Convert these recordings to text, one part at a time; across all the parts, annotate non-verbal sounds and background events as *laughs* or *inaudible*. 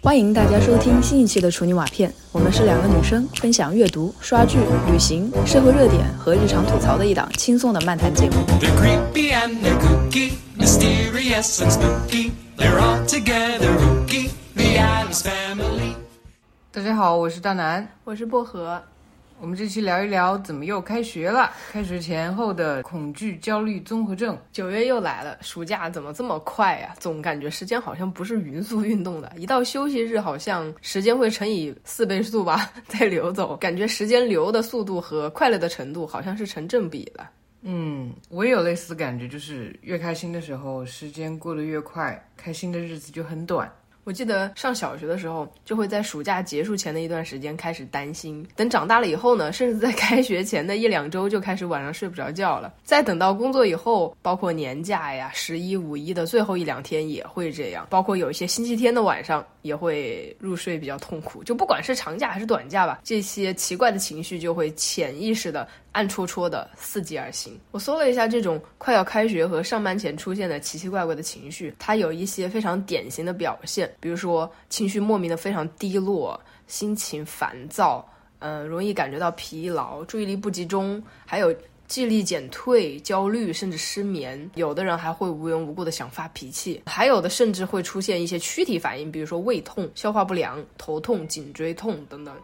欢迎大家收听新一期的《处女瓦片》，我们是两个女生分享阅读、刷剧、旅行、社会热点和日常吐槽的一档轻松的漫谈节目。大家好，我是大南，我是薄荷，我们这期聊一聊怎么又开学了，开学前后的恐惧焦虑综合症。九月又来了，暑假怎么这么快呀、总感觉时间好像不是匀速运动的，一到休息日，好像时间会乘以四倍速吧，再流走，感觉时间流的速度和快乐的程度好像是成正比的。嗯，我也有类似的感觉，就是越开心的时候，时间过得越快，开心的日子就很短。我记得上小学的时候，就会在暑假结束前的一段时间开始担心，等长大了以后呢，甚至在开学前的一两周就开始晚上睡不着觉了。再等到工作以后，包括年假呀、十一、五一的最后一两天也会这样，包括有一些星期天的晚上也会入睡比较痛苦。就不管是长假还是短假吧，这些奇怪的情绪就会潜意识的暗戳戳的伺机而行。我搜了一下这种快要开学和上班前出现的奇奇怪怪的情绪，它有一些非常典型的表现，比如说情绪莫名的非常低落，心情烦躁，嗯、容易感觉到疲劳，注意力不集中，还有。记忆力减退、焦虑，甚至失眠，有的人还会无缘无故的想发脾气，还有的甚至会出现一些躯体反应，比如说胃痛、消化不良、头痛、颈椎痛等等。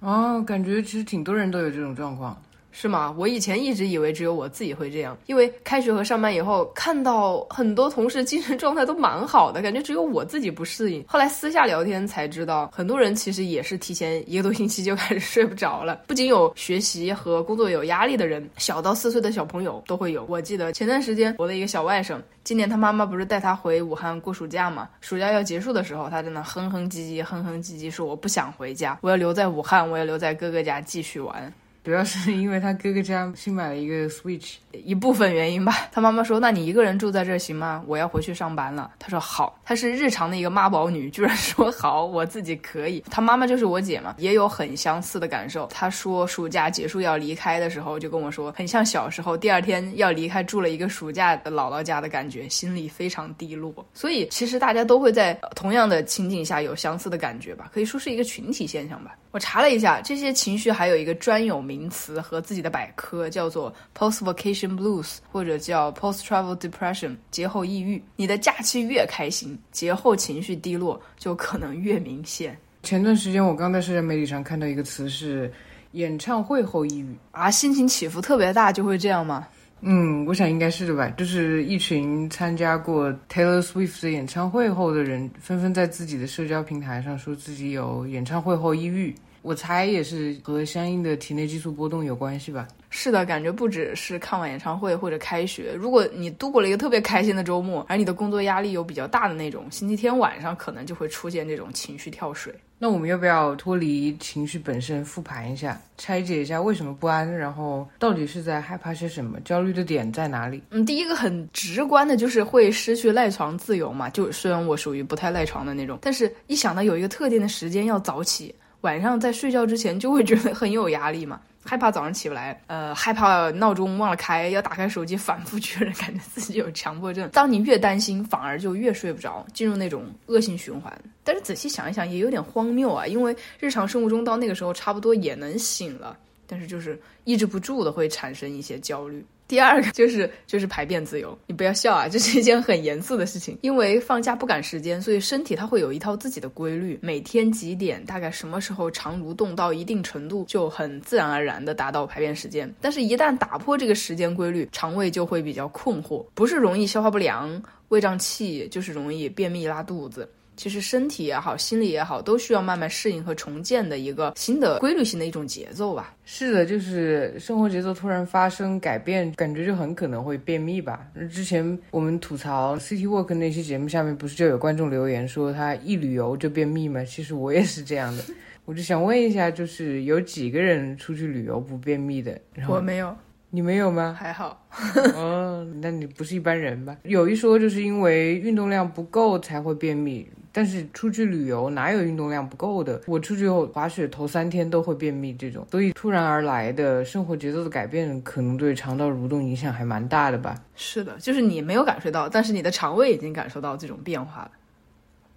哦，感觉其实挺多人都有这种状况。是吗？我以前一直以为只有我自己会这样，因为开学和上班以后，看到很多同事精神状态都蛮好的，感觉只有我自己不适应。后来私下聊天才知道，很多人其实也是提前一个多星期就开始睡不着了。不仅有学习和工作有压力的人，小到四岁的小朋友都会有。我记得前段时间我的一个小外甥，今年他妈妈不是带他回武汉过暑假嘛？暑假要结束的时候，他在那哼哼唧唧、哼哼唧唧说：“我不想回家，我要留在武汉，我要留在哥哥家继续玩。”主要是因为他哥哥家新买了一个 Switch，一部分原因吧。他妈妈说：“那你一个人住在这行吗？我要回去上班了。”他说：“好。”她是日常的一个妈宝女，居然说好，我自己可以。他妈妈就是我姐嘛，也有很相似的感受。她说暑假结束要离开的时候，就跟我说，很像小时候第二天要离开住了一个暑假的姥姥家的感觉，心里非常低落。所以其实大家都会在同样的情景下有相似的感觉吧，可以说是一个群体现象吧。我查了一下，这些情绪还有一个专有名词和自己的百科，叫做 post vacation blues，或者叫 post travel depression，节后抑郁。你的假期越开心，节后情绪低落就可能越明显前段时间我刚在社交媒体上看到一个词是演唱会后抑郁。啊！心情起伏特别大就会这样吗？嗯，我想应该是的吧。就是一群参加过 Taylor Swift 的演唱会后的人，纷纷在自己的社交平台上说自己有演唱会后抑郁。我猜也是和相应的体内激素波动有关系吧。是的，感觉不只是看完演唱会或者开学，如果你度过了一个特别开心的周末，而你的工作压力有比较大的那种，星期天晚上可能就会出现这种情绪跳水。那我们要不要脱离情绪本身，复盘一下，拆解一下为什么不安，然后到底是在害怕些什么，焦虑的点在哪里？嗯，第一个很直观的就是会失去赖床自由嘛。就虽然我属于不太赖床的那种，但是一想到有一个特定的时间要早起，晚上在睡觉之前就会觉得很有压力嘛。害怕早上起不来，呃，害怕闹钟忘了开，要打开手机反复确认，感觉自己有强迫症。当你越担心，反而就越睡不着，进入那种恶性循环。但是仔细想一想，也有点荒谬啊，因为日常生活中到那个时候差不多也能醒了，但是就是抑制不住的会产生一些焦虑。第二个就是就是排便自由，你不要笑啊，这是一件很严肃的事情。因为放假不赶时间，所以身体它会有一套自己的规律，每天几点，大概什么时候肠蠕动到一定程度，就很自然而然的达到排便时间。但是，一旦打破这个时间规律，肠胃就会比较困惑，不是容易消化不良、胃胀气，就是容易便秘、拉肚子。其实身体也好，心理也好，都需要慢慢适应和重建的一个新的规律性的一种节奏吧。是的，就是生活节奏突然发生改变，感觉就很可能会便秘吧。之前我们吐槽 City Walk 那期节目下面不是就有观众留言说他一旅游就便秘吗？其实我也是这样的。*laughs* 我就想问一下，就是有几个人出去旅游不便秘的？然后我没有，你没有吗？还好。*laughs* 哦，那你不是一般人吧？有一说就是因为运动量不够才会便秘，但是出去旅游哪有运动量不够的？我出去后滑雪头三天都会便秘这种，所以突然而来的生活节奏的改变，可能对肠道蠕动影响还蛮大的吧。是的，就是你没有感受到，但是你的肠胃已经感受到这种变化了。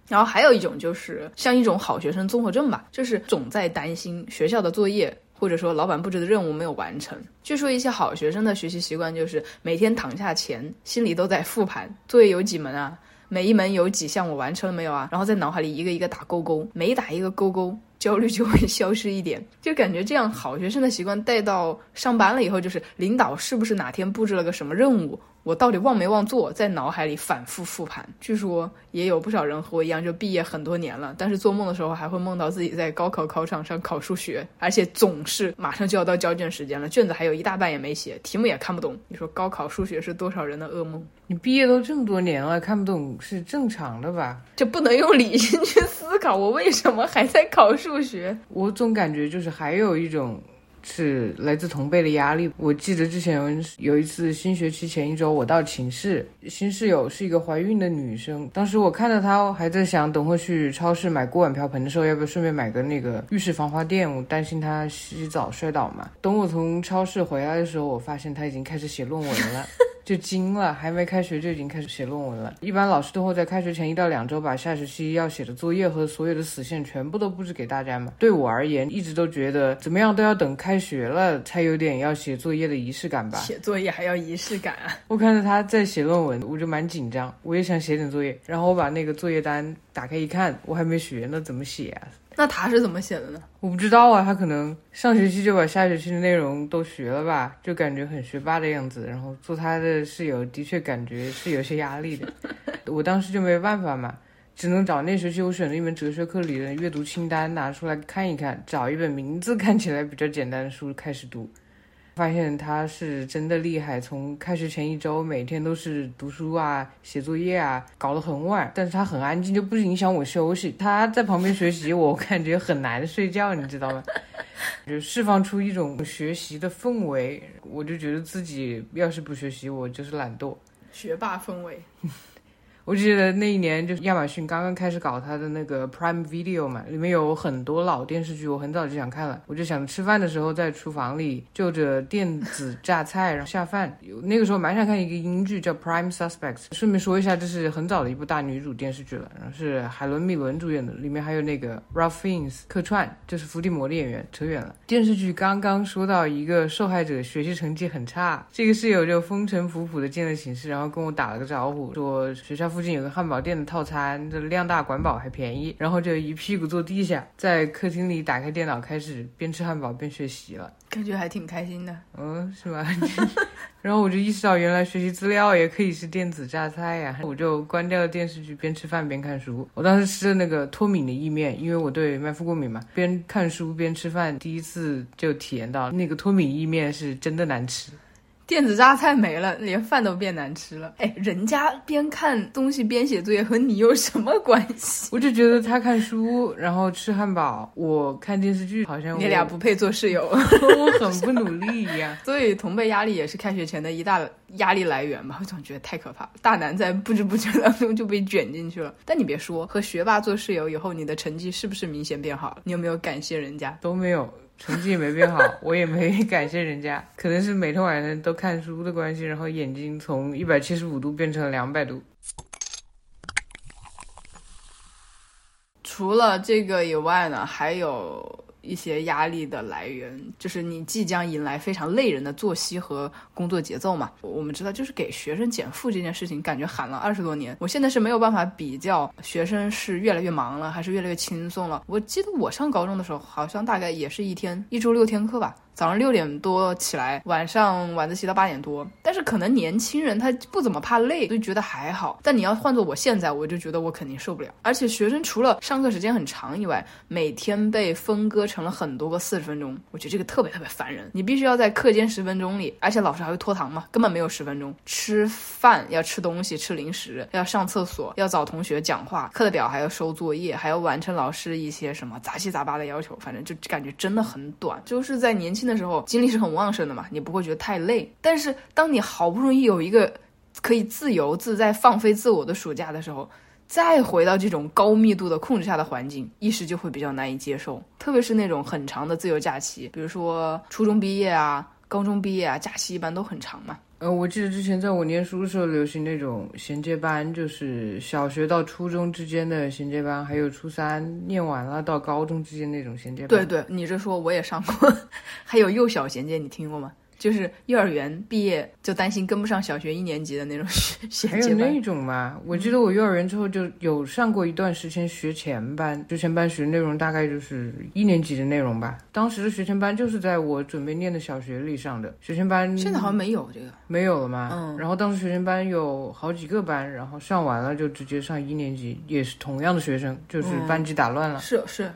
然后还有一种就是像一种好学生综合症吧，就是总在担心学校的作业或者说老板布置的任务没有完成。据说一些好学生的学习习惯就是每天躺下前心里都在复盘作业有几门啊，每一门有几项我完成了没有啊，然后在脑海里一个一个打勾勾，每打一个勾勾。焦虑就会消失一点，*laughs* 就感觉这样好学生的习惯带到上班了以后，就是领导是不是哪天布置了个什么任务，我到底忘没忘做，在脑海里反复复盘。据说也有不少人和我一样，就毕业很多年了，但是做梦的时候还会梦到自己在高考考场上考数学，而且总是马上就要到交卷时间了，卷子还有一大半也没写，题目也看不懂。你说高考数学是多少人的噩梦？你毕业都这么多年了，看不懂是正常的吧？这不能用理性去思考，我为什么还在考数？数学，我总感觉就是还有一种是来自同辈的压力。我记得之前有一次新学期前一周，我到寝室，新室友是一个怀孕的女生。当时我看到她还在想，等会去超市买锅碗瓢盆的时候，要不要顺便买个那个浴室防滑垫？我担心她洗澡摔倒嘛。等我从超市回来的时候，我发现她已经开始写论文了。就惊了，还没开学就已经开始写论文了。一般老师都会在开学前一到两周把下学期要写的作业和所有的死线全部都布置给大家嘛。对我而言，一直都觉得怎么样都要等开学了才有点要写作业的仪式感吧。写作业还要仪式感啊！我看着他在写论文，我就蛮紧张，我也想写点作业。然后我把那个作业单打开一看，我还没学呢，怎么写啊？那他是怎么写的呢？我不知道啊，他可能上学期就把下学期的内容都学了吧，就感觉很学霸的样子。然后做他的室友的确感觉是有些压力的，*laughs* 我当时就没办法嘛，只能找那学期我选的一门哲学课里的阅读清单拿出来看一看，找一本名字看起来比较简单的书开始读。发现他是真的厉害，从开学前一周每天都是读书啊、写作业啊，搞得很晚。但是他很安静，就不影响我休息。他在旁边学习，我感觉很难睡觉，你知道吗？*laughs* 就释放出一种学习的氛围，我就觉得自己要是不学习，我就是懒惰。学霸氛围。我记得那一年就是亚马逊刚刚开始搞它的那个 Prime Video 嘛，里面有很多老电视剧，我很早就想看了。我就想吃饭的时候在厨房里就着电子榨菜，然后下饭。那个时候蛮想看一个英剧叫 Prime Suspects。顺便说一下，这是很早的一部大女主电视剧了，然后是海伦米伦主演的，里面还有那个 Ralph Fiennes 客串，就是伏地魔的演员。扯远了，电视剧刚刚说到一个受害者学习成绩很差，这个室友就风尘仆仆的进了寝室，然后跟我打了个招呼，说学校。附近有个汉堡店的套餐，这量大管饱还便宜，然后就一屁股坐地下，在客厅里打开电脑，开始边吃汉堡边学习了，感觉还挺开心的。嗯，是吧？*laughs* 然后我就意识到，原来学习资料也可以是电子榨菜呀！我就关掉了电视剧，边吃饭边看书。我当时吃的那个脱敏的意面，因为我对麦麸过敏嘛，边看书边吃饭，第一次就体验到那个脱敏意面是真的难吃。电子榨菜没了，连饭都变难吃了。哎，人家边看东西边写作业，和你有什么关系？我就觉得他看书，然后吃汉堡，我看电视剧，好像你俩不配做室友，我很不努力一样。*laughs* 所以同辈压力也是开学前的一大压力来源吧？我总觉得太可怕了，大男在不知不觉当中就被卷进去了。但你别说，和学霸做室友以后，你的成绩是不是明显变好了？你有没有感谢人家？都没有。成绩也没变好，*laughs* 我也没感谢人家，可能是每天晚上都看书的关系，然后眼睛从一百七十五度变成了两百度。除了这个以外呢，还有。一些压力的来源，就是你即将迎来非常累人的作息和工作节奏嘛。我们知道，就是给学生减负这件事情，感觉喊了二十多年。我现在是没有办法比较学生是越来越忙了，还是越来越轻松了。我记得我上高中的时候，好像大概也是一天一周六天课吧。早上六点多起来，晚上晚自习到八点多。但是可能年轻人他不怎么怕累，就觉得还好。但你要换做我现在，我就觉得我肯定受不了。而且学生除了上课时间很长以外，每天被分割成了很多个四十分钟，我觉得这个特别特别烦人。你必须要在课间十分钟里，而且老师还会拖堂嘛，根本没有十分钟。吃饭要吃东西，吃零食，要上厕所，要找同学讲话，课的表还要收作业，还要完成老师一些什么杂七杂八的要求，反正就感觉真的很短。就是在年轻。的时候精力是很旺盛的嘛，你不会觉得太累。但是当你好不容易有一个可以自由自在放飞自我的暑假的时候，再回到这种高密度的控制下的环境，一时就会比较难以接受。特别是那种很长的自由假期，比如说初中毕业啊、高中毕业啊，假期一般都很长嘛。呃，我记得之前在我念书的时候，流行那种衔接班，就是小学到初中之间的衔接班，还有初三念完了到高中之间那种衔接班。对对，你这说我也上过，*laughs* 还有幼小衔接，你听过吗？就是幼儿园毕业就担心跟不上小学一年级的那种 *laughs* 衔还有。那种嘛，我记得我幼儿园之后就有上过一段时间学前班，学前班学的内容大概就是一年级的内容吧。当时的学前班就是在我准备念的小学里上的，学前班现在好像没有这个。没有了嘛。嗯然后当时学前班有好几个班，然后上完了就直接上一年级，也是同样的学生，就是嗯班级打乱了。是是，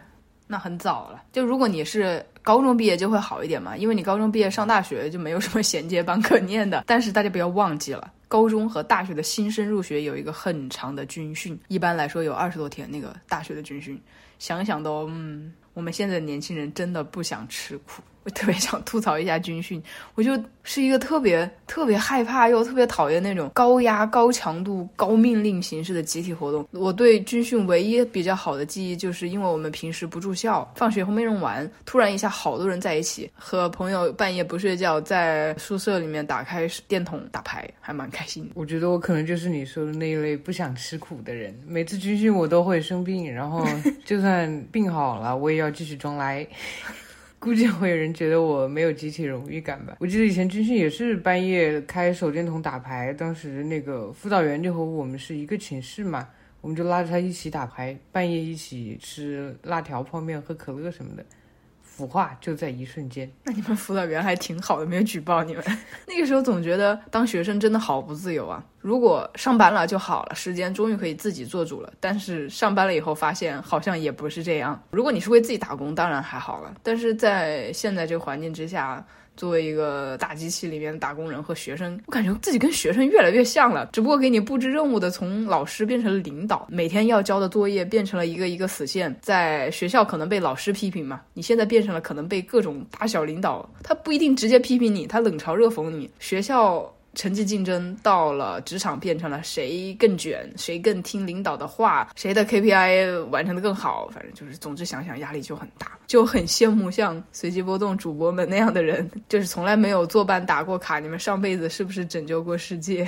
那很早了。就如果你是高中毕业，就会好一点嘛，因为你高中毕业上大学就没有什么衔接班可念的。但是大家不要忘记了。高中和大学的新生入学有一个很长的军训，一般来说有二十多天。那个大学的军训，想想都嗯，我们现在的年轻人真的不想吃苦。我特别想吐槽一下军训，我就是一个特别特别害怕又特别讨厌那种高压、高强度、高命令形式的集体活动。我对军训唯一比较好的记忆，就是因为我们平时不住校，放学后没人玩，突然一下好多人在一起，和朋友半夜不睡觉，在宿舍里面打开电筒打牌，还蛮开心。我觉得我可能就是你说的那一类不想吃苦的人。每次军训我都会生病，然后 *laughs* 就算病好了，我也要继续装来。估计会有人觉得我没有集体荣誉感吧。我记得以前军训也是半夜开手电筒打牌，当时那个辅导员就和我们是一个寝室嘛，我们就拉着他一起打牌，半夜一起吃辣条、泡面、喝可乐什么的，腐化就在一瞬间。*laughs* 那你们辅导员还挺好的，没有举报你们。*laughs* 那个时候总觉得当学生真的好不自由啊。如果上班了就好了，时间终于可以自己做主了。但是上班了以后发现好像也不是这样。如果你是为自己打工，当然还好了。但是在现在这个环境之下，作为一个大机器里面的打工人和学生，我感觉自己跟学生越来越像了。只不过给你布置任务的从老师变成了领导，每天要交的作业变成了一个一个死线。在学校可能被老师批评嘛，你现在变成了可能被各种大小领导，他不一定直接批评你，他冷嘲热讽你。学校。成绩竞争到了职场，变成了谁更卷，谁更听领导的话，谁的 KPI 完成的更好。反正就是，总之想想压力就很大，就很羡慕像随机波动主播们那样的人，就是从来没有坐班打过卡。你们上辈子是不是拯救过世界？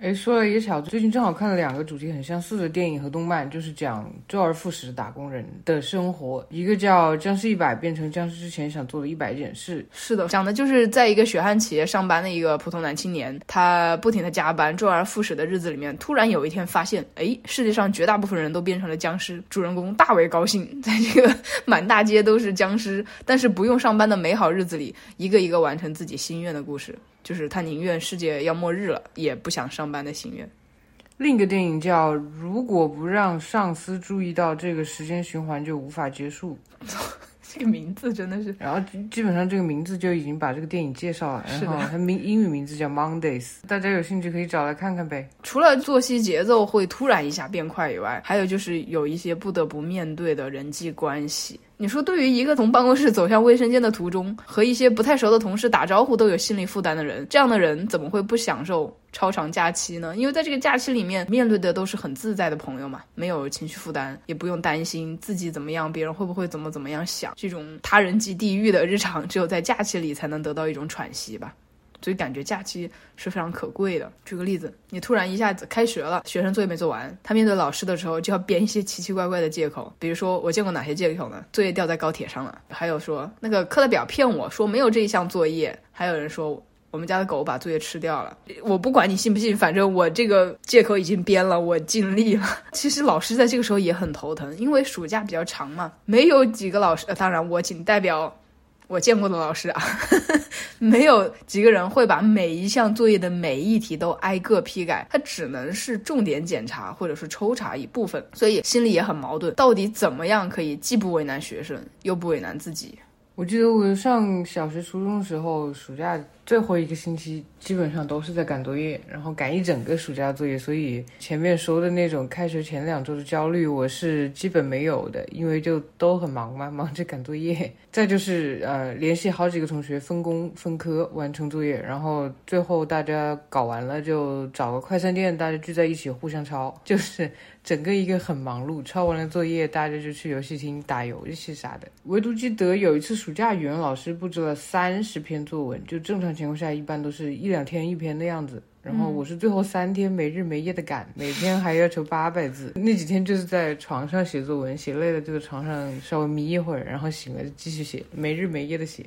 哎，说了一个巧，最近正好看了两个主题很相似的电影和动漫，就是讲周而复始打工人的生活。一个叫《僵尸一百》，变成僵尸之前想做的一百件事。是的，讲的就是在一个血汗企业上班的一个普通男青年，他不停的加班，周而复始的日子里面，突然有一天发现，哎，世界上绝大部分人都变成了僵尸。主人公大为高兴，在这个 *laughs* 满大街都是僵尸，但是不用上班的美好日子里，一个一个完成自己心愿的故事。就是他宁愿世界要末日了，也不想上班的心愿。另一个电影叫《如果不让上司注意到，这个时间循环就无法结束》。*laughs* 这个名字真的是，然后基本上这个名字就已经把这个电影介绍了。是的然后它名英语名字叫 Mondays，大家有兴趣可以找来看看呗。除了作息节奏会突然一下变快以外，还有就是有一些不得不面对的人际关系。你说，对于一个从办公室走向卫生间的途中，和一些不太熟的同事打招呼都有心理负担的人，这样的人怎么会不享受超长假期呢？因为在这个假期里面，面对的都是很自在的朋友嘛，没有情绪负担，也不用担心自己怎么样，别人会不会怎么怎么样想。这种他人即地狱的日常，只有在假期里才能得到一种喘息吧。所以感觉假期是非常可贵的。举个例子，你突然一下子开学了，学生作业没做完，他面对老师的时候就要编一些奇奇怪怪的借口，比如说我见过哪些借口呢？作业掉在高铁上了，还有说那个课代表骗我说没有这一项作业，还有人说。我们家的狗把作业吃掉了，我不管你信不信，反正我这个借口已经编了，我尽力了。*laughs* 其实老师在这个时候也很头疼，因为暑假比较长嘛，没有几个老师，当然我仅代表我见过的老师啊，*laughs* 没有几个人会把每一项作业的每一题都挨个批改，他只能是重点检查或者是抽查一部分，所以心里也很矛盾，到底怎么样可以既不为难学生，又不为难自己？我记得我上小学、初中的时候，暑假最后一个星期基本上都是在赶作业，然后赶一整个暑假作业，所以前面说的那种开学前两周的焦虑，我是基本没有的，因为就都很忙嘛，忙着赶作业。再就是呃，联系好几个同学分工分科完成作业，然后最后大家搞完了就找个快餐店，大家聚在一起互相抄，*laughs* 就是整个一个很忙碌。抄完了作业，大家就去游戏厅打游戏啥的。唯独记得有一次暑假，语文老师布置了三十篇作文，就正常情况下一般都是一两天一篇的样子。然后我是最后三天没日没夜的赶，每天还要求八百字。那几天就是在床上写作文，写累了就在床上稍微眯一会儿，然后醒了就继续写，没日没夜的写。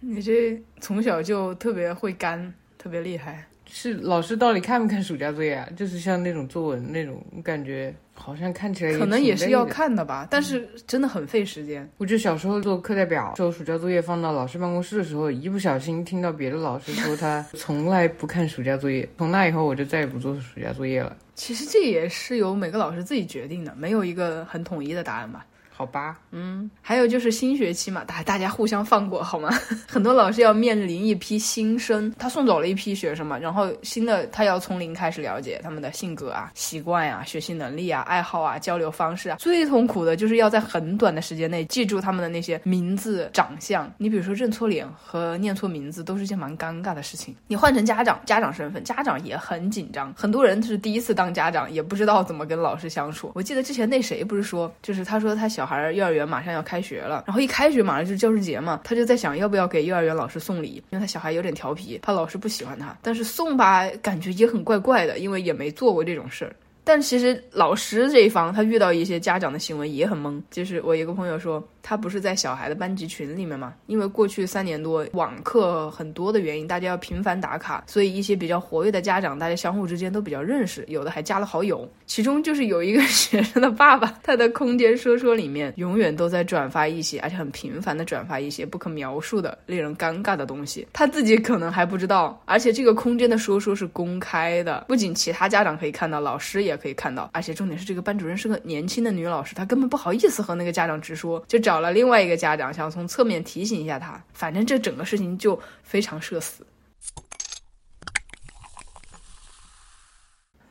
你这从小就特别会干，特别厉害。是老师到底看不看暑假作业啊？就是像那种作文那种，感觉好像看起来可能也是要。看的吧，但是真的很费时间。我就小时候做课代表，收暑假作业放到老师办公室的时候，一不小心听到别的老师说他从来不看暑假作业。从那以后，我就再也不做暑假作业了。其实这也是由每个老师自己决定的，没有一个很统一的答案吧。好吧，嗯还有就是新学期嘛，大大家互相放过好吗？*laughs* 很多老师要面临一批新生，他送走了一批学生嘛，然后新的他要从零开始了解他们的性格啊、习惯呀、学习能力啊、爱好啊、交流方式啊。最痛苦的就是要在很短的时间内记住他们的那些名字、长相。你比如说认错脸和念错名字都是件蛮尴尬的事情。你换成家长，家长身份，家长也很紧张。很多人是第一次当家长，也不知道怎么跟老师相处。我记得之前那谁不是说，就是他说他小孩儿幼儿园马上要开学了，然后一开学马上就是教师节嘛，他就在想要不要给幼儿园老师送礼，因为他小孩有点调皮，怕老师不喜欢他。但是送吧，感觉也很怪怪的，因为也没做过这种事儿。*laughs* 但其实老师这一方，他遇到一些家长的行为也很懵。就是我一个朋友说，他不是在小孩的班级群里面嘛，因为过去三年多网课很多的原因，大家要频繁打卡，所以一些比较活跃的家长，大家相互之间都比较认识，有的还加了好友。其中就是有一个 *laughs* 学生的爸爸，他的空间说说里面永远都在转发一些，而且很频繁的转发一些不可描述的、令人尴尬的东西，他自己可能还不知道。而且这个空间的说说是公开的，不仅其他家长可以看到，老师也可以看到。而且重点是，这个班主任是个年轻的女老师，她根本不好意思和那个家长直说，就找了另外一个家长，想从侧面提醒一下他。反正这整个事情就非常社死。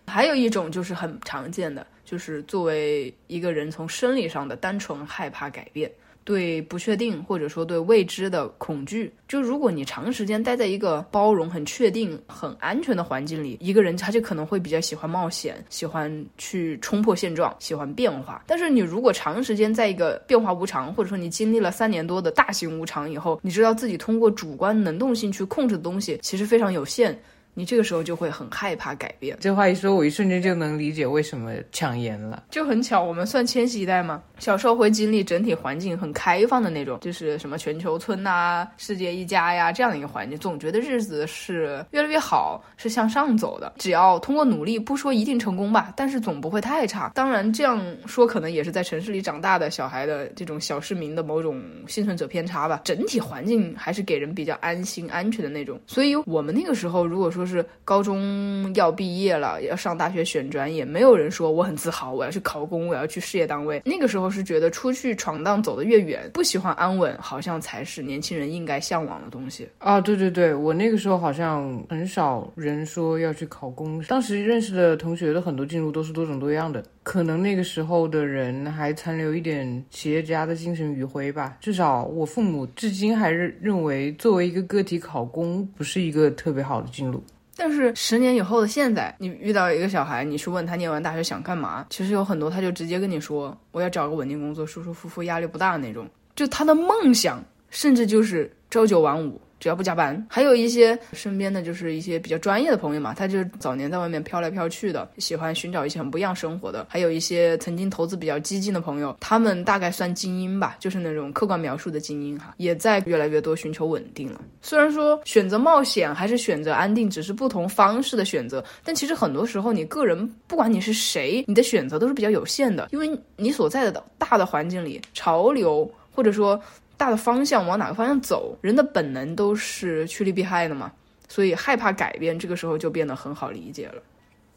还有一种就是很常见的，就是作为一个人从生理上的单纯害怕改变，对不确定或者说对未知的恐惧。就如果你长时间待在一个包容、很确定、很安全的环境里，一个人他就可能会比较喜欢冒险，喜欢去冲破现状，喜欢变化。但是你如果长时间在一个变化无常，或者说你经历了三年多的大型无常以后，你知道自己通过主观能动性去控制的东西其实非常有限。你这个时候就会很害怕改变，这话一说，我一瞬间就能理解为什么抢盐了。就很巧，我们算千禧一代嘛，小时候会经历整体环境很开放的那种，就是什么全球村呐、世界一家呀这样的一个环境，总觉得日子是越来越好，是向上走的。只要通过努力，不说一定成功吧，但是总不会太差。当然，这样说可能也是在城市里长大的小孩的这种小市民的某种幸存者偏差吧。整体环境还是给人比较安心、安全的那种。所以我们那个时候，如果说就是高中要毕业了，要上大学选专业，没有人说我很自豪，我要去考公，我要去事业单位。那个时候是觉得出去闯荡走得越远，不喜欢安稳，好像才是年轻人应该向往的东西。啊，对对对，我那个时候好像很少人说要去考公，当时认识的同学的很多进入都是多种多样的，可能那个时候的人还残留一点企业家的精神余晖吧。至少我父母至今还是认为，作为一个个体考公不是一个特别好的进路。但是十年以后的现在，你遇到一个小孩，你去问他念完大学想干嘛，其实有很多他就直接跟你说，我要找个稳定工作，舒舒服服，压力不大那种。就他的梦想，甚至就是朝九晚五。只要不加班，还有一些身边的就是一些比较专业的朋友嘛，他就是早年在外面飘来飘去的，喜欢寻找一些很不一样生活的。还有一些曾经投资比较激进的朋友，他们大概算精英吧，就是那种客观描述的精英哈，也在越来越多寻求稳定了。虽然说选择冒险还是选择安定，只是不同方式的选择，但其实很多时候你个人不管你是谁，你的选择都是比较有限的，因为你所在的大的环境里，潮流或者说。大的方向往哪个方向走，人的本能都是趋利避害的嘛，所以害怕改变，这个时候就变得很好理解了。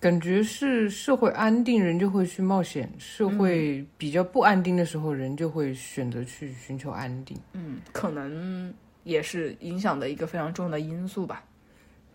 感觉是社会安定，人就会去冒险；社会比较不安定的时候，人就会选择去寻求安定。嗯，可能也是影响的一个非常重要的因素吧。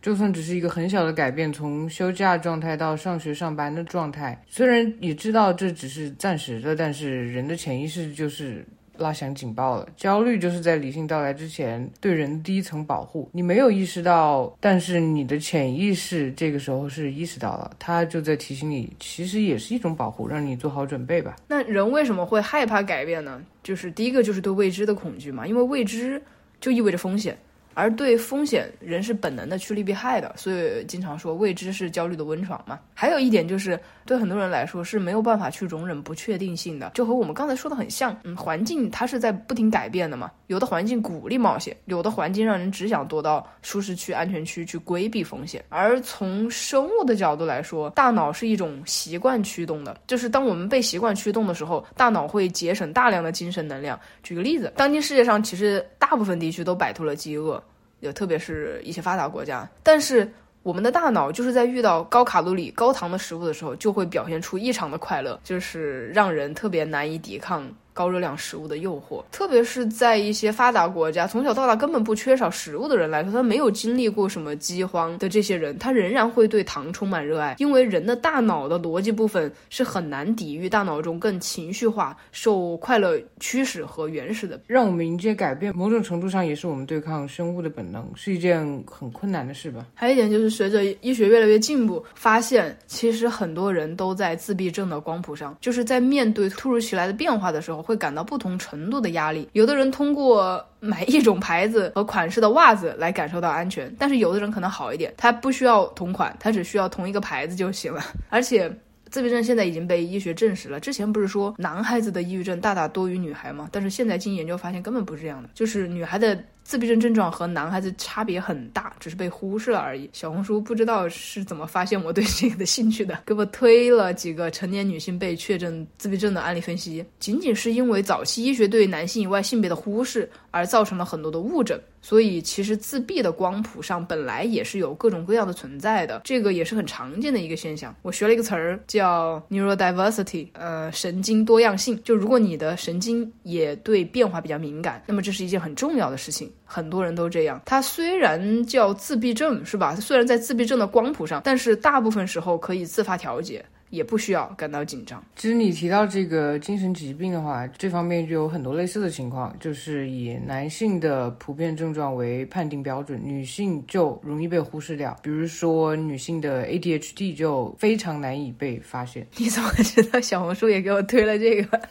就算只是一个很小的改变，从休假状态到上学上班的状态，虽然也知道这只是暂时的，但是人的潜意识就是。拉响警报了，焦虑就是在理性到来之前对人第一层保护。你没有意识到，但是你的潜意识这个时候是意识到了，它就在提醒你，其实也是一种保护，让你做好准备吧。那人为什么会害怕改变呢？就是第一个就是对未知的恐惧嘛，因为未知就意味着风险。而对风险，人是本能的趋利避害的，所以经常说未知是焦虑的温床嘛。还有一点就是，对很多人来说是没有办法去容忍不确定性的，就和我们刚才说的很像。嗯，环境它是在不停改变的嘛，有的环境鼓励冒险，有的环境让人只想躲到舒适区、安全区去规避风险。而从生物的角度来说，大脑是一种习惯驱动的，就是当我们被习惯驱动的时候，大脑会节省大量的精神能量。举个例子，当今世界上其实大部分地区都摆脱了饥饿。也特别是一些发达国家，但是我们的大脑就是在遇到高卡路里、高糖的食物的时候，就会表现出异常的快乐，就是让人特别难以抵抗高热量食物的诱惑。特别是在一些发达国家，从小到大根本不缺少食物的人来说，他没有经历过什么饥荒的这些人，他仍然会对糖充满热爱，因为人的大脑的逻辑部分是很难抵御大脑中更情绪化、受快乐驱使和原始的。让我们迎接改变，某种程度上也是我们对抗生物的本能，是一件很困难的事吧。还有一点就是，随着医学越来越进步，发现其实很多人都在自闭症的光谱上，就是在面对突如其来的变化的时候，会感到不同程度的压力。有的人通过买一种牌子和款式的袜子来感受到安全，但是有的人可能好一点，他不需要同款，他只需要同一个牌子就行了，*laughs* 而且。自闭症现在已经被医学证实了。之前不是说男孩子的抑郁症大大多于女孩吗？但是现在经研究发现根本不是这样的，就是女孩的自闭症症状和男孩子差别很大，只是被忽视了而已。小红书不知道是怎么发现我对这个的兴趣的，给我推了几个成年女性被确诊自闭症的案例分析，仅仅是因为早期医学对男性以外性别的忽视而造成了很多的误诊。所以其实自闭的光谱上本来也是有各种各样的存在的，这个也是很常见的一个现象。我学了一个词儿叫 neurodiversity，呃，神经多样性。就如果你的神经也对变化比较敏感，那么这是一件很重要的事情。很多人都这样。它虽然叫自闭症，是吧？虽然在自闭症的光谱上，但是大部分时候可以自发调节。也不需要感到紧张。其实你提到这个精神疾病的话，这方面就有很多类似的情况，就是以男性的普遍症状为判定标准，女性就容易被忽视掉。比如说，女性的 ADHD 就非常难以被发现。你怎么知道？小红书也给我推了这个，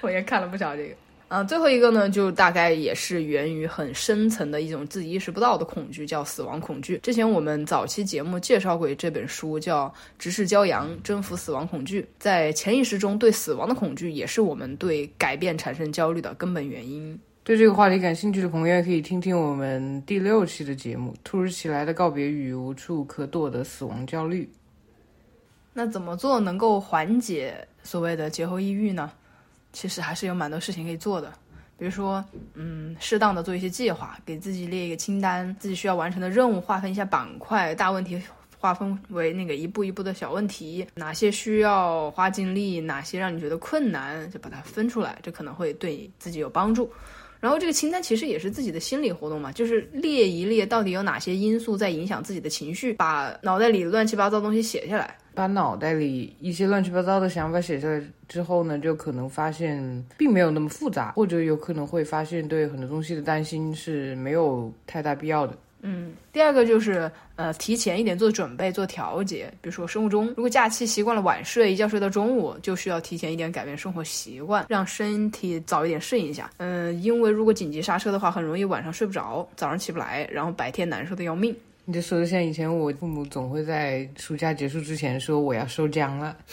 我也看了不少这个。啊，最后一个呢，就大概也是源于很深层的一种自己意识不到的恐惧，叫死亡恐惧。之前我们早期节目介绍过这本书，叫《直视骄阳：征服死亡恐惧》。在潜意识中对死亡的恐惧，也是我们对改变产生焦虑的根本原因。对这个话题感兴趣的朋友，也可以听听我们第六期的节目《突如其来的告别与无处可躲的死亡焦虑》。那怎么做能够缓解所谓的节后抑郁呢？其实还是有蛮多事情可以做的，比如说，嗯，适当的做一些计划，给自己列一个清单，自己需要完成的任务划分一下板块，大问题划分为那个一步一步的小问题，哪些需要花精力，哪些让你觉得困难，就把它分出来，这可能会对自己有帮助。然后这个清单其实也是自己的心理活动嘛，就是列一列到底有哪些因素在影响自己的情绪，把脑袋里的乱七八糟东西写下来。把脑袋里一些乱七八糟的想法写下来之后呢，就可能发现并没有那么复杂，或者有可能会发现对很多东西的担心是没有太大必要的。嗯，第二个就是呃，提前一点做准备、做调节。比如说生物钟，如果假期习惯了晚睡，一觉睡到中午，就需要提前一点改变生活习惯，让身体早一点适应一下。嗯，因为如果紧急刹车的话，很容易晚上睡不着，早上起不来，然后白天难受的要命。你就说的像以前我父母总会在暑假结束之前说我要收姜了，*laughs*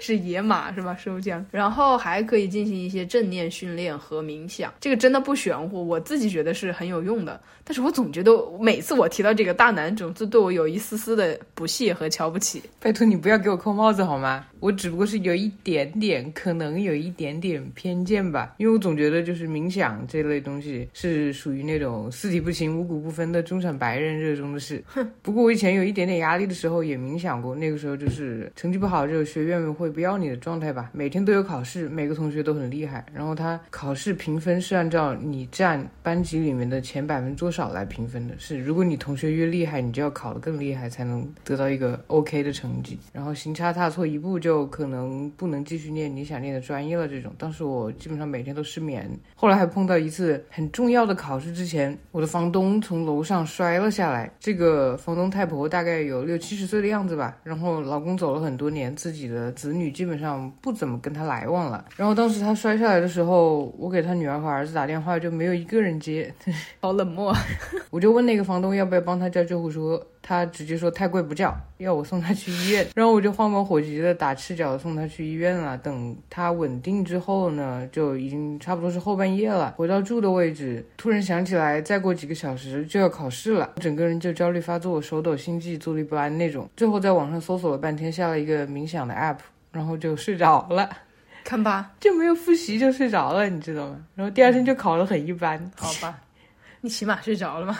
是野马是吧？收姜，然后还可以进行一些正念训练和冥想，这个真的不玄乎，我自己觉得是很有用的。但是我总觉得每次我提到这个大男种子，对我有一丝丝的不屑和瞧不起。拜托你不要给我扣帽子好吗？我我只不过是有一点点，可能有一点点偏见吧，因为我总觉得就是冥想这类东西是属于那种四体不勤、五谷不分的中产白人热衷的事。哼。不过我以前有一点点压力的时候也冥想过，那个时候就是成绩不好，就学院会不要你的状态吧，每天都有考试，每个同学都很厉害，然后他考试评分是按照你占班级里面的前百分之多少来评分的，是如果你同学越厉害，你就要考得更厉害才能得到一个 OK 的成绩，然后行差踏错一步就可能不能继续念你想念的专业了。这种，当时我基本上每天都失眠，后来还碰到一次很重要的考试之前，我的房东从楼上摔了下来，这个房东太婆大概有六七十岁的样子吧，然后老公走了很多年，自己的子女基本上不怎么跟他来往了。然后当时他摔下来的时候，我给他女儿和儿子打电话，就没有一个人接，*laughs* 好冷漠。我就问那个房东要不要帮他叫救护车，他直接说太贵不叫，要我送他去医院。*laughs* 然后我就慌忙火急的打赤脚送他去医院了。等他稳定之后呢，就已经差不多是后半夜了。回到住的位置，突然想起来再过几个小时就要考试了，整个人就焦虑发作，手抖心悸，坐立不安那种。最后在网上搜索了半天，下了一个冥想的 app，然后就睡着了，看吧，*laughs* 就没有复习就睡着了，你知道吗？然后第二天就考得很一般。好吧，你起码睡着了嘛。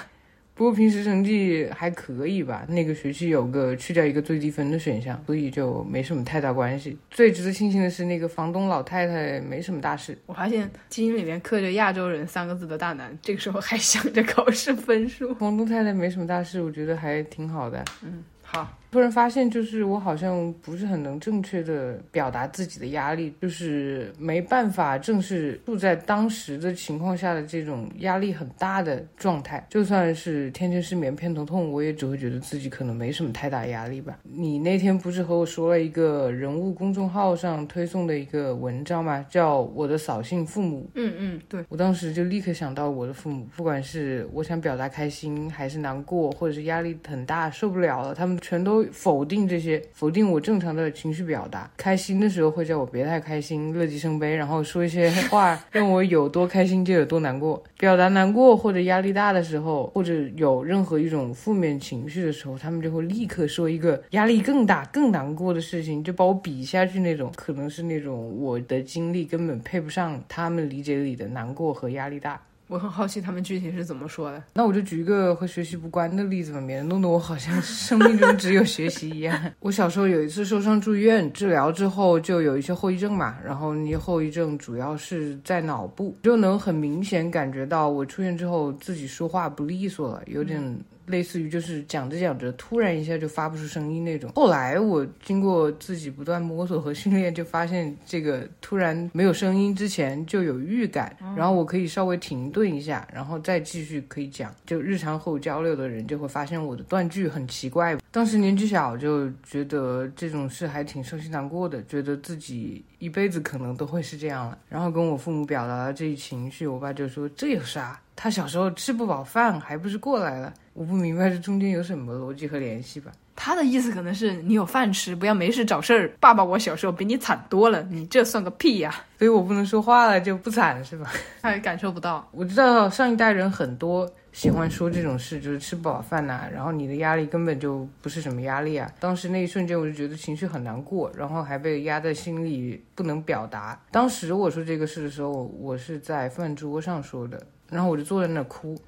不过平时成绩还可以吧，那个学期有个去掉一个最低分的选项，所以就没什么太大关系。最值得庆幸的是，那个房东老太太没什么大事。我发现基因里面刻着“亚洲人”三个字的大男，这个时候还想着考试分数。房东太太没什么大事，我觉得还挺好的。嗯，好，突然发现，就是我好像不是很能正确的表达自己的压力，就是没办法正视处在当时的情况下的这种压力很大的状态。就算是天天失眠、偏头痛，我也只会觉得自己可能没什么太大压力吧。你那天不是和我说了一个人物公众号上推送的一个文章吗？叫《我的扫兴父母》。嗯嗯，对，我当时就立刻想到我的父母，不管是我想表达开心，还是难过，或者是压力很大受不了了，他们全都否定这些，否定我正常的情绪表达。开心的时候会叫我别太开心，乐极生悲，然后说一些话让我有多开心就有多难过。表达难过或者压力大的时候，或者有任何一种负面情绪的时候，他们就会立刻说一个压力更大、更难过的事情，就把我比下去那种，可能是那种我的经历根本配不上他们理解里的难过和压力大。我很好奇他们具体是怎么说的。那我就举一个和学习无关的例子吧，免得弄得我好像生命中只有学习一样。*laughs* 我小时候有一次受伤住院治疗之后，就有一些后遗症嘛，然后那些后遗症主要是在脑部，就能很明显感觉到我出院之后自己说话不利索了，有点。类似于就是讲着讲着，突然一下就发不出声音那种。后来我经过自己不断摸索和训练，就发现这个突然没有声音之前就有预感，然后我可以稍微停顿一下，然后再继续可以讲。就日常和我交流的人就会发现我的断句很奇怪。当时年纪小，就觉得这种事还挺伤心难过的，觉得自己一辈子可能都会是这样了。然后跟我父母表达了这一情绪，我爸就说这有啥？他小时候吃不饱饭，还不是过来了？我不明白这中间有什么逻辑和联系吧？他的意思可能是你有饭吃，不要没事找事儿。爸爸，我小时候比你惨多了，你这算个屁呀！所以我不能说话了就不惨是吧？*laughs* 他也感受不到。我知道上一代人很多喜欢说这种事，就是吃不饱饭呐、然后你的压力根本就不是什么压力啊。当时那一瞬间，我就觉得情绪很难过，然后还被压在心里不能表达。当时我说这个事的时候，我是在饭桌上说的，然后我就坐在那儿哭。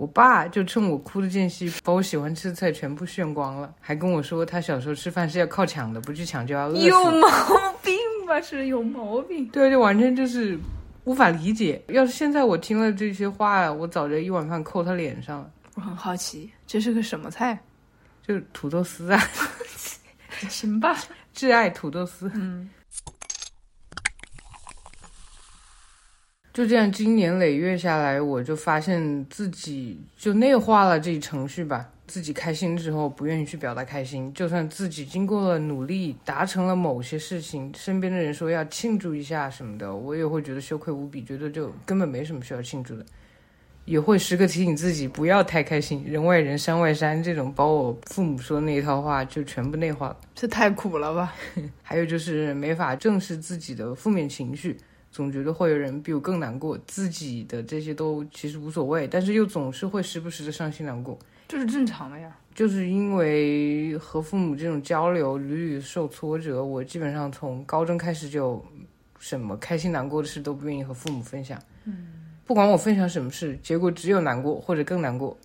我爸就趁我哭的间隙，把我喜欢吃的菜全部炫光了，还跟我说他小时候吃饭是要靠抢的，不去抢就要饿死。有毛病吧？是有毛病。对，就完全就是无法理解。要是现在我听了这些话，我早就一碗饭扣他脸上了。我很好奇，这是个什么菜？*laughs* 就是土豆丝啊，行吧。挚爱土豆丝。嗯，就这样，经年累月下来，我就发现自己就内化了这一程序吧。自己开心之后不愿意去表达开心，就算自己经过了努力达成了某些事情，身边的人说要庆祝一下什么的，我也会觉得羞愧无比，觉得就根本没什么需要庆祝的。也会时刻提醒自己不要太开心，人外人山外山这种把我父母说的那一套话就全部内化了。这太苦了吧？*laughs* 还有就是没法正视自己的负面情绪，总觉得会有人比我更难过，自己的这些都其实无所谓，但是又总是会时不时的伤心难过。这是正常的呀。就是因为和父母这种交流屡屡受挫折，我基本上从高中开始就什么开心难过的事都不愿意和父母分享。嗯，不管我分享什么事，结果只有难过或者更难过。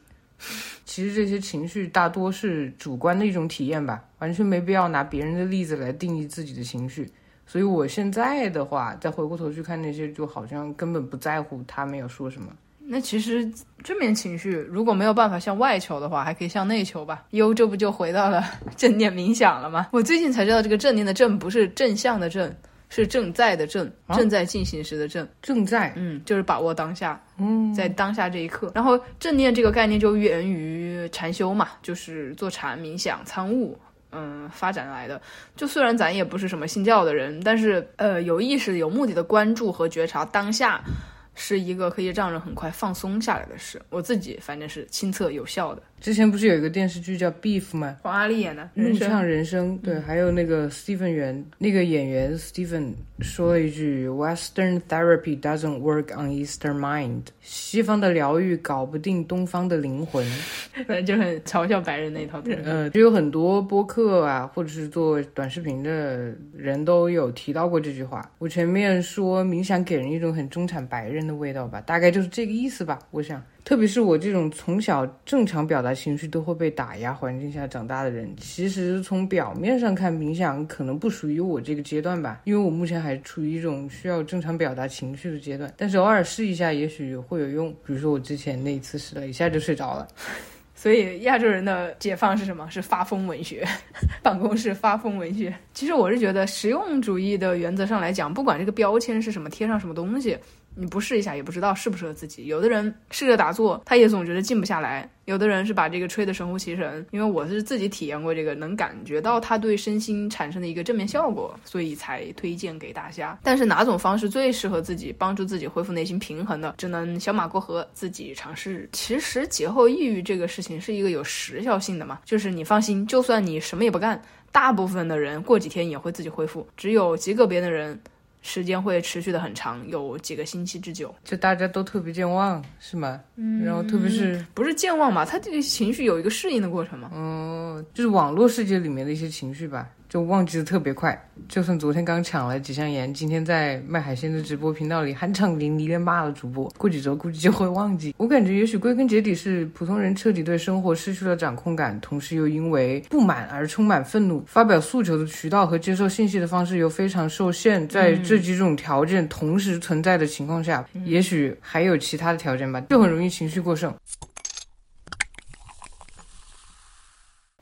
其实这些情绪大多是主观的一种体验吧，完全没必要拿别人的例子来定义自己的情绪。所以我现在的话，再回过头去看那些，就好像根本不在乎他们要说什么。那其实正面情绪如果没有办法向外求的话，还可以向内求吧。哟，这不就回到了正念冥想了吗？我最近才知道，这个正念的正不是正向的正，是正在的正，啊正在进行时的正。正在，嗯，就是把握当下，嗯，在当下这一刻。然后正念这个概念就源于禅修嘛，就是坐禅、冥想、参悟。嗯，发展来的。就虽然咱也不是什么信教的人，但是呃，有意识、有目的的关注和觉察当下，是一个可以让人很快放松下来的事。我自己反正是亲测有效的。之前不是有一个电视剧叫《Beef》吗？黄阿丽演的《怒人生》，呛人生，对，还有那个 Stephen 元，那个演员 Stephen 说了一句：“Western therapy doesn't work on Eastern mind。”西方的疗愈搞不定东方的灵魂。*laughs* 反正就很嘲笑白人那一套东西。呃，就有很多播客啊，或者是做短视频的人都有提到过这句话。我前面说冥想给人一种很中产白人的味道吧，大概就是这个意思吧。我想，特别是我这种从小正常表达情绪都会被打压环境下长大的人，其实从表面上看，冥想可能不属于我这个阶段吧，因为我目前还处于一种需要正常表达情绪的阶段。但是偶尔试一下，也许会有用。比如说我之前那一次试了一下就睡着了。*laughs* 所以亚洲人的解放是什么？是发疯文学，办公室发疯文学。其实我是觉得，实用主义的原则上来讲，不管这个标签是什么，贴上什么东西，你不试一下也不知道适不适合自己。有的人试着打坐，他也总觉得静不下来；有的人是把这个吹得神乎其神。因为我是自己体验过这个，能感觉到它对身心产生的一个正面效果，所以才推荐给大家。但是哪种方式最适合自己，帮助自己恢复内心平衡的，只能小马过河，自己尝试。其实节后抑郁这个事情是一个有时效性的嘛，就是你放心，就算你什么也不干，大部分的人过几天也会自己恢复，只有极个别的人。时间会持续的很长，有几个星期之久。就大家都特别健忘，是吗？嗯，然后特别是不是健忘嘛？他这个情绪有一个适应的过程嘛。嗯，就是网络世界里面的一些情绪吧，就忘记的特别快。就算昨天刚抢了几箱盐，今天在卖海鲜的直播频道里酣畅淋漓的骂了主播，过几周估计就会忘记。我感觉也许归根结底是普通人彻底对生活失去了掌控感，同时又因为不满而充满愤怒，发表诉求的渠道和接受信息的方式又非常受限。在这几种条件同时存在的情况下，也许还有其他的条件吧，就很容易情绪过剩。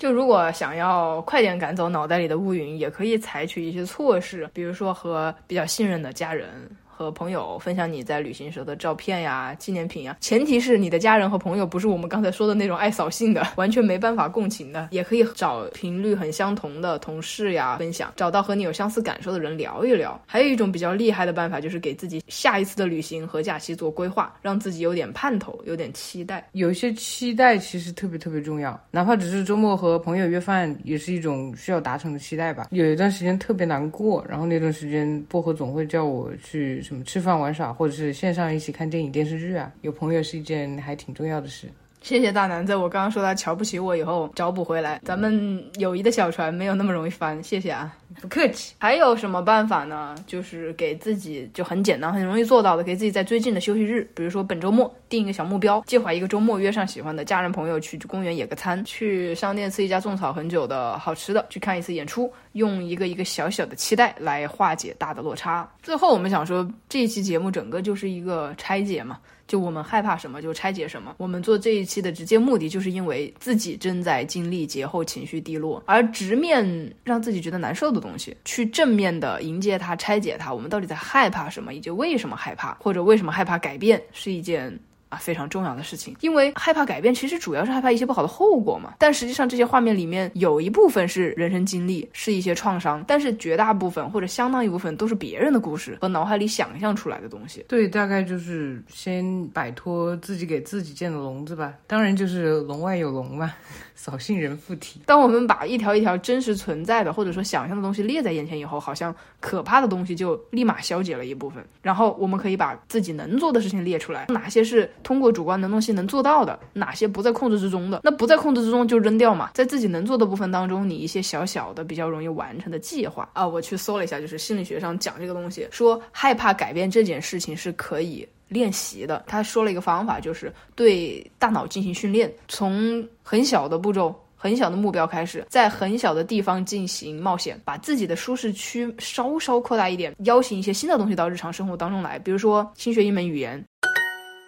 就如果想要快点赶走脑袋里的乌云，也可以采取一些措施，比如说和比较信任的家人。和朋友分享你在旅行时的照片呀、纪念品呀，前提是你的家人和朋友不是我们刚才说的那种爱扫兴的，完全没办法共情的。也可以找频率很相同的同事呀分享，找到和你有相似感受的人聊一聊。还有一种比较厉害的办法，就是给自己下一次的旅行和假期做规划，让自己有点盼头，有点期待。有一些期待其实特别特别重要，哪怕只是周末和朋友约饭，也是一种需要达成的期待吧。有一段时间特别难过，然后那段时间薄荷总会叫我去什么吃饭玩耍，或者是线上一起看电影电视剧啊。有朋友是一件还挺重要的事。谢谢大南，在我刚刚说他瞧不起我以后找补回来，咱们友谊的小船没有那么容易翻，谢谢啊，不客气。还有什么办法呢？就是给自己就很简单、很容易做到的，给自己在最近的休息日，比如说本周末定一个小目标，计划一个周末约上喜欢的家人朋友去公园野个餐，去商店吃一家种草很久的好吃的，去看一次演出，用一个一个小小的期待来化解大的落差。最后我们想说，这一期节目整个就是一个拆解嘛。就我们害怕什么就拆解什么。我们做这一期的直接目的，就是因为自己正在经历节后情绪低落，而直面让自己觉得难受的东西，去正面的迎接它、拆解它。我们到底在害怕什么，以及为什么害怕，或者为什么害怕改变，是一件。啊，非常重要的事情，因为害怕改变，其实主要是害怕一些不好的后果嘛。但实际上，这些画面里面有一部分是人生经历，是一些创伤，但是绝大部分或者相当一部分都是别人的故事和脑海里想象出来的东西。对，大概就是先摆脱自己给自己建的笼子吧。当然，就是笼外有笼嘛。*laughs* 扫兴人附体。当我们把一条一条真实存在的或者说想象的东西列在眼前以后，好像可怕的东西就立马消解了一部分。然后我们可以把自己能做的事情列出来，哪些是通过主观能动性能做到的，哪些不在控制之中的。那不在控制之中就扔掉嘛，在自己能做的部分当中，你一些小小的比较容易完成的计划啊，我去搜了一下，就是心理学上讲这个东西，说害怕改变这件事情是可以。练习的，他说了一个方法，就是对大脑进行训练，从很小的步骤、很小的目标开始，在很小的地方进行冒险，把自己的舒适区稍稍扩大一点，邀请一些新的东西到日常生活当中来，比如说新学一门语言。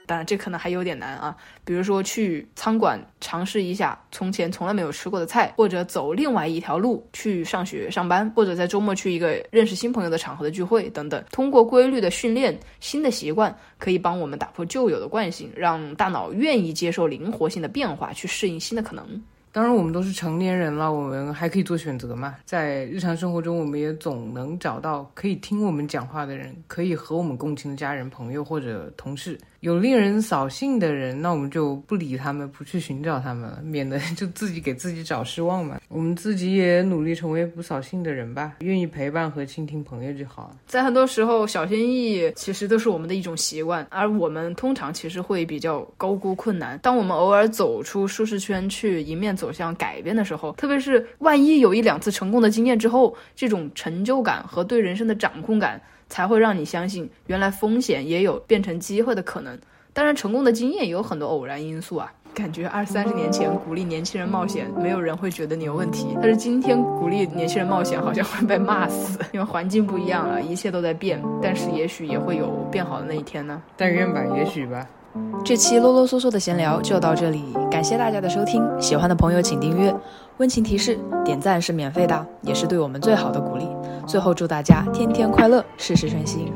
当然，这可能还有点难啊。比如说，去餐馆尝试一下从前从来没有吃过的菜，或者走另外一条路去上学、上班，或者在周末去一个认识新朋友的场合的聚会等等。通过规律的训练，新的习惯可以帮我们打破旧有的惯性，让大脑愿意接受灵活性的变化，去适应新的可能。当然，我们都是成年人了，我们还可以做选择嘛。在日常生活中，我们也总能找到可以听我们讲话的人，可以和我们共情的家人、朋友或者同事。有令人扫兴的人，那我们就不理他们，不去寻找他们了，免得就自己给自己找失望嘛。我们自己也努力成为不扫兴的人吧，愿意陪伴和倾听朋友就好。在很多时候，小心翼翼其实都是我们的一种习惯，而我们通常其实会比较高估困难。当我们偶尔走出舒适圈，去迎面走向改变的时候，特别是万一有一两次成功的经验之后，这种成就感和对人生的掌控感。才会让你相信，原来风险也有变成机会的可能。当然，成功的经验也有很多偶然因素啊。感觉二三十年前鼓励年轻人冒险，没有人会觉得你有问题。但是今天鼓励年轻人冒险，好像会被骂死，因为环境不一样了，一切都在变。但是也许也会有变好的那一天呢？但愿吧，也许吧。这期啰啰嗦嗦的闲聊就到这里，感谢大家的收听。喜欢的朋友请订阅。温情提示：点赞是免费的，也是对我们最好的鼓励。最后祝大家天天快乐，事事顺心。